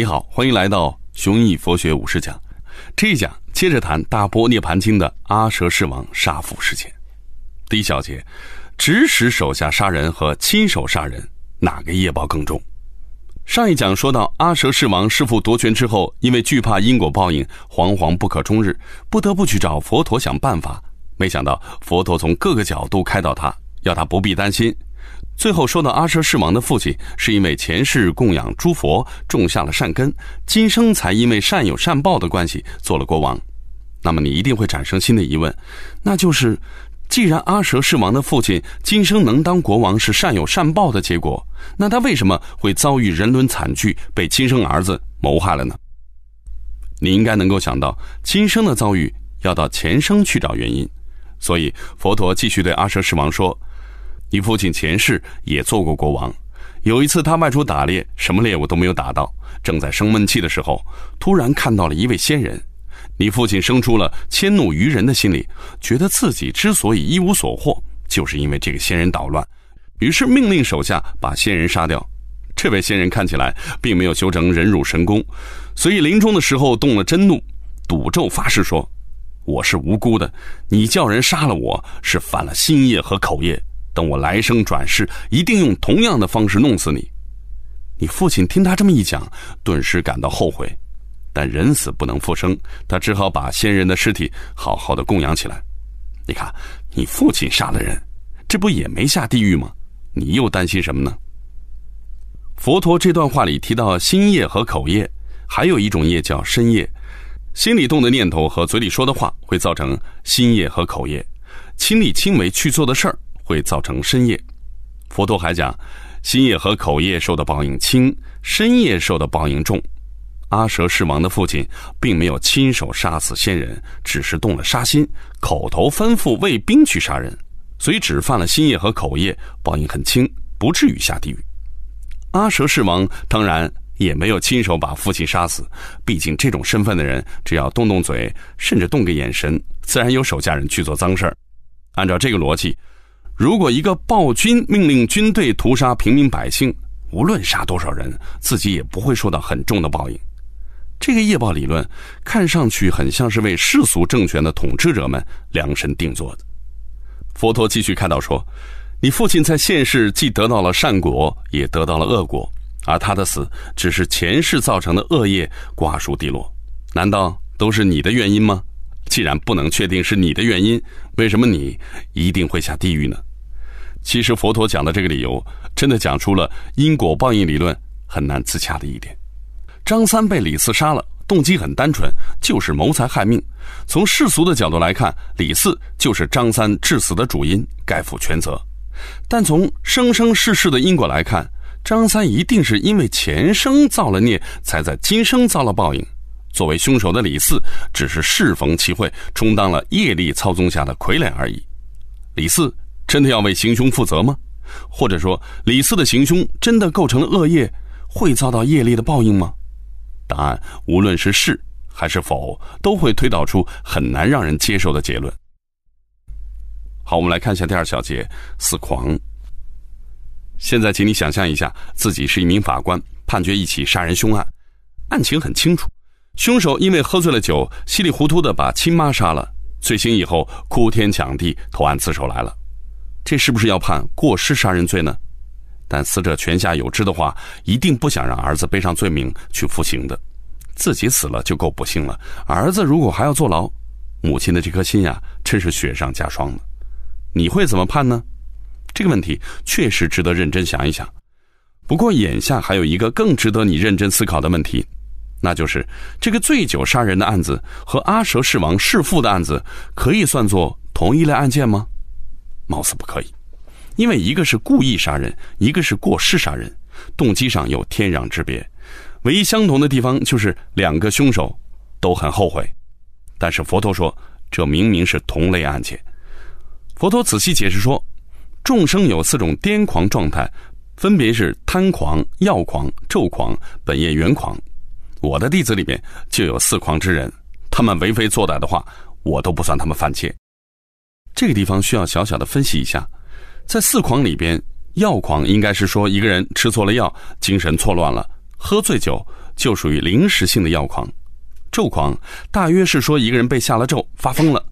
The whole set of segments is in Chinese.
你好，欢迎来到雄毅佛学五十讲。这一讲接着谈《大波涅盘经》的阿舍世王杀父事件。第一小节，指使手下杀人和亲手杀人，哪个业报更重？上一讲说到，阿舍世王弑父夺权之后，因为惧怕因果报应，惶惶不可终日，不得不去找佛陀想办法。没想到佛陀从各个角度开导他，要他不必担心。最后说到阿舍世王的父亲，是因为前世供养诸佛，种下了善根，今生才因为善有善报的关系做了国王。那么你一定会产生新的疑问，那就是，既然阿舍世王的父亲今生能当国王是善有善报的结果，那他为什么会遭遇人伦惨剧，被亲生儿子谋害了呢？你应该能够想到，今生的遭遇要到前生去找原因，所以佛陀继续对阿舍世王说。你父亲前世也做过国王，有一次他外出打猎，什么猎物都没有打到，正在生闷气的时候，突然看到了一位仙人。你父亲生出了迁怒于人的心理，觉得自己之所以一无所获，就是因为这个仙人捣乱，于是命令手下把仙人杀掉。这位仙人看起来并没有修成忍辱神功，所以临终的时候动了真怒，赌咒发誓说：“我是无辜的，你叫人杀了我是犯了心业和口业。”等我来生转世，一定用同样的方式弄死你。你父亲听他这么一讲，顿时感到后悔，但人死不能复生，他只好把先人的尸体好好的供养起来。你看，你父亲杀了人，这不也没下地狱吗？你又担心什么呢？佛陀这段话里提到心业和口业，还有一种业叫身业，心里动的念头和嘴里说的话会造成心业和口业，亲力亲为去做的事儿。会造成身业。佛陀还讲，心业和口业受的报应轻，身业受的报应重。阿舍世王的父亲并没有亲手杀死仙人，只是动了杀心，口头吩咐卫兵去杀人，所以只犯了心业和口业，报应很轻，不至于下地狱。阿舍世王当然也没有亲手把父亲杀死，毕竟这种身份的人，只要动动嘴，甚至动个眼神，自然有手下人去做脏事儿。按照这个逻辑。如果一个暴君命令军队屠杀平民百姓，无论杀多少人，自己也不会受到很重的报应。这个业报理论看上去很像是为世俗政权的统治者们量身定做的。佛陀继续开导说：“你父亲在现世既得到了善果，也得到了恶果，而他的死只是前世造成的恶业瓜熟蒂落。难道都是你的原因吗？既然不能确定是你的原因，为什么你一定会下地狱呢？”其实佛陀讲的这个理由，真的讲出了因果报应理论很难自洽的一点。张三被李四杀了，动机很单纯，就是谋财害命。从世俗的角度来看，李四就是张三致死的主因，该负全责。但从生生世世的因果来看，张三一定是因为前生造了孽，才在今生遭了报应。作为凶手的李四，只是适逢其会，充当了业力操纵下的傀儡而已。李四。真的要为行凶负责吗？或者说，李四的行凶真的构成了恶业，会遭到业力的报应吗？答案无论是是还是否，都会推导出很难让人接受的结论。好，我们来看一下第二小节：死狂。现在，请你想象一下，自己是一名法官，判决一起杀人凶案，案情很清楚，凶手因为喝醉了酒，稀里糊涂的把亲妈杀了，醉醒以后哭天抢地投案自首来了。这是不是要判过失杀人罪呢？但死者泉下有知的话，一定不想让儿子背上罪名去服刑的。自己死了就够不幸了，儿子如果还要坐牢，母亲的这颗心呀，真是雪上加霜了。你会怎么判呢？这个问题确实值得认真想一想。不过眼下还有一个更值得你认真思考的问题，那就是这个醉酒杀人的案子和阿蛇弑王弑父的案子，可以算作同一类案件吗？貌似不可以，因为一个是故意杀人，一个是过失杀人，动机上有天壤之别。唯一相同的地方就是两个凶手都很后悔。但是佛陀说，这明明是同类案件。佛陀仔细解释说，众生有四种癫狂状态，分别是贪狂、药狂、咒狂、本业缘狂。我的弟子里面就有四狂之人，他们为非作歹的话，我都不算他们犯戒。这个地方需要小小的分析一下，在四狂里边，药狂应该是说一个人吃错了药，精神错乱了，喝醉酒就属于临时性的药狂。咒狂大约是说一个人被下了咒发疯了，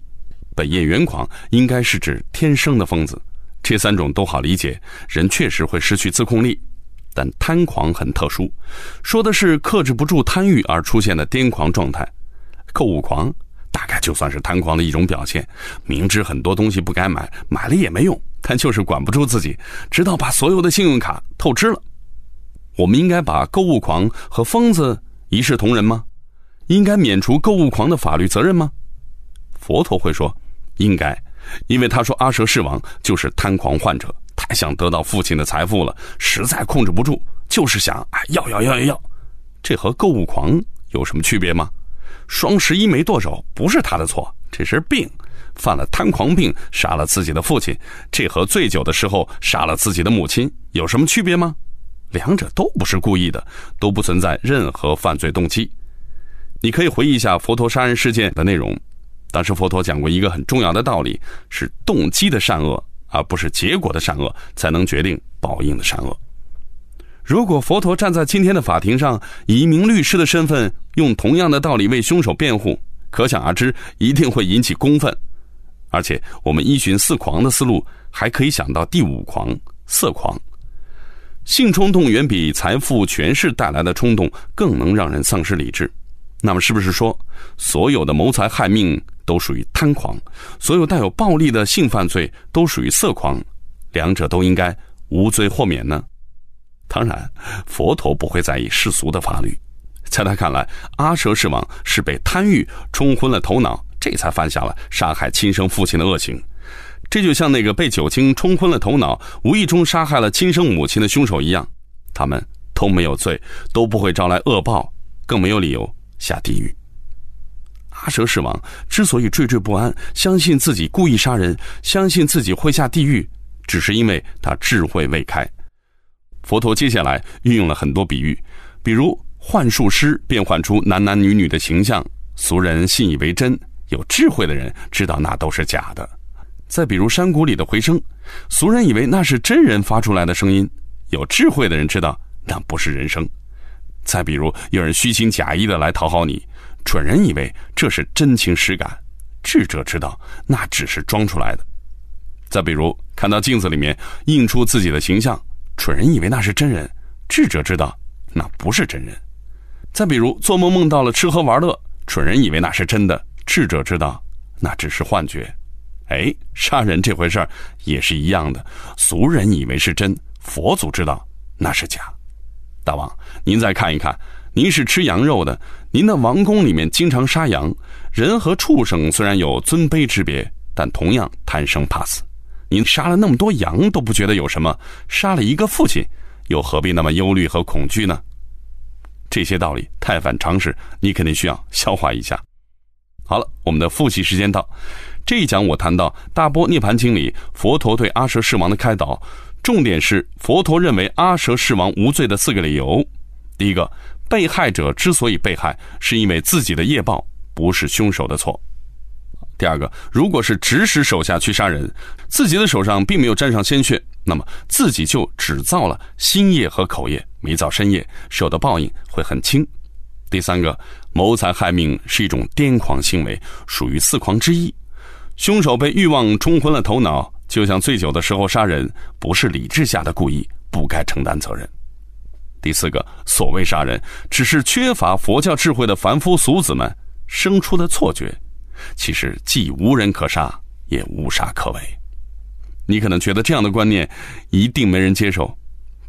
本业原狂应该是指天生的疯子。这三种都好理解，人确实会失去自控力。但贪狂很特殊，说的是克制不住贪欲而出现的癫狂状态。购物狂大概就算是贪狂的一种表现，明知很多东西不该买，买了也没用，但就是管不住自己，直到把所有的信用卡透支了。我们应该把购物狂和疯子一视同仁吗？应该免除购物狂的法律责任吗？佛陀会说，应该，因为他说阿蛇世王就是贪狂患者。太想得到父亲的财富了，实在控制不住，就是想哎要要要要要，这和购物狂有什么区别吗？双十一没剁手不是他的错，这是病，犯了贪狂病，杀了自己的父亲，这和醉酒的时候杀了自己的母亲有什么区别吗？两者都不是故意的，都不存在任何犯罪动机。你可以回忆一下佛陀杀人事件的内容，当时佛陀讲过一个很重要的道理，是动机的善恶。而不是结果的善恶才能决定报应的善恶。如果佛陀站在今天的法庭上，以一名律师的身份，用同样的道理为凶手辩护，可想而知，一定会引起公愤。而且，我们依循四狂的思路，还可以想到第五狂——色狂。性冲动远比财富、权势带来的冲动更能让人丧失理智。那么，是不是说，所有的谋财害命？都属于贪狂，所有带有暴力的性犯罪都属于色狂，两者都应该无罪豁免呢？当然，佛陀不会在意世俗的法律，在他看来，阿舍世王是被贪欲冲昏了头脑，这才犯下了杀害亲生父亲的恶行。这就像那个被酒精冲昏了头脑，无意中杀害了亲生母亲的凶手一样，他们都没有罪，都不会招来恶报，更没有理由下地狱。阿蛇世王之所以惴惴不安，相信自己故意杀人，相信自己会下地狱，只是因为他智慧未开。佛陀接下来运用了很多比喻，比如幻术师变换出男男女女的形象，俗人信以为真，有智慧的人知道那都是假的。再比如山谷里的回声，俗人以为那是真人发出来的声音，有智慧的人知道那不是人声。再比如有人虚情假意的来讨好你。蠢人以为这是真情实感，智者知道那只是装出来的。再比如看到镜子里面映出自己的形象，蠢人以为那是真人，智者知道那不是真人。再比如做梦梦到了吃喝玩乐，蠢人以为那是真的，智者知道那只是幻觉。哎，杀人这回事儿也是一样的，俗人以为是真，佛祖知道那是假。大王，您再看一看。您是吃羊肉的，您的王宫里面经常杀羊。人和畜生虽然有尊卑之别，但同样贪生怕死。您杀了那么多羊都不觉得有什么，杀了一个父亲，又何必那么忧虑和恐惧呢？这些道理太反常识，你肯定需要消化一下。好了，我们的复习时间到。这一讲我谈到《大波涅盘经》里佛陀对阿舍世王的开导，重点是佛陀认为阿舍世王无罪的四个理由。第一个。被害者之所以被害，是因为自己的业报，不是凶手的错。第二个，如果是指使手下去杀人，自己的手上并没有沾上鲜血，那么自己就只造了心业和口业，没造身业，受的报应会很轻。第三个，谋财害命是一种癫狂行为，属于四狂之一。凶手被欲望冲昏了头脑，就像醉酒的时候杀人，不是理智下的故意，不该承担责任。第四个，所谓杀人，只是缺乏佛教智慧的凡夫俗子们生出的错觉。其实既无人可杀，也无杀可为。你可能觉得这样的观念一定没人接受，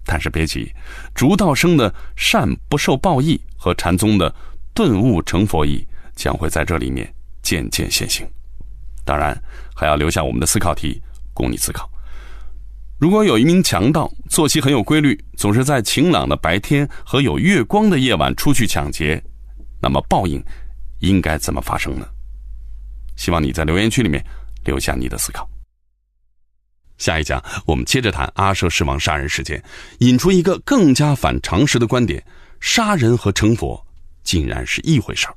但是别急，竺道生的善不受报义和禅宗的顿悟成佛义将会在这里面渐渐现形。当然，还要留下我们的思考题供你思考。如果有一名强盗，作息很有规律，总是在晴朗的白天和有月光的夜晚出去抢劫，那么报应应该怎么发生呢？希望你在留言区里面留下你的思考。下一讲我们接着谈阿舍世王杀人事件，引出一个更加反常识的观点：杀人和成佛竟然是一回事儿。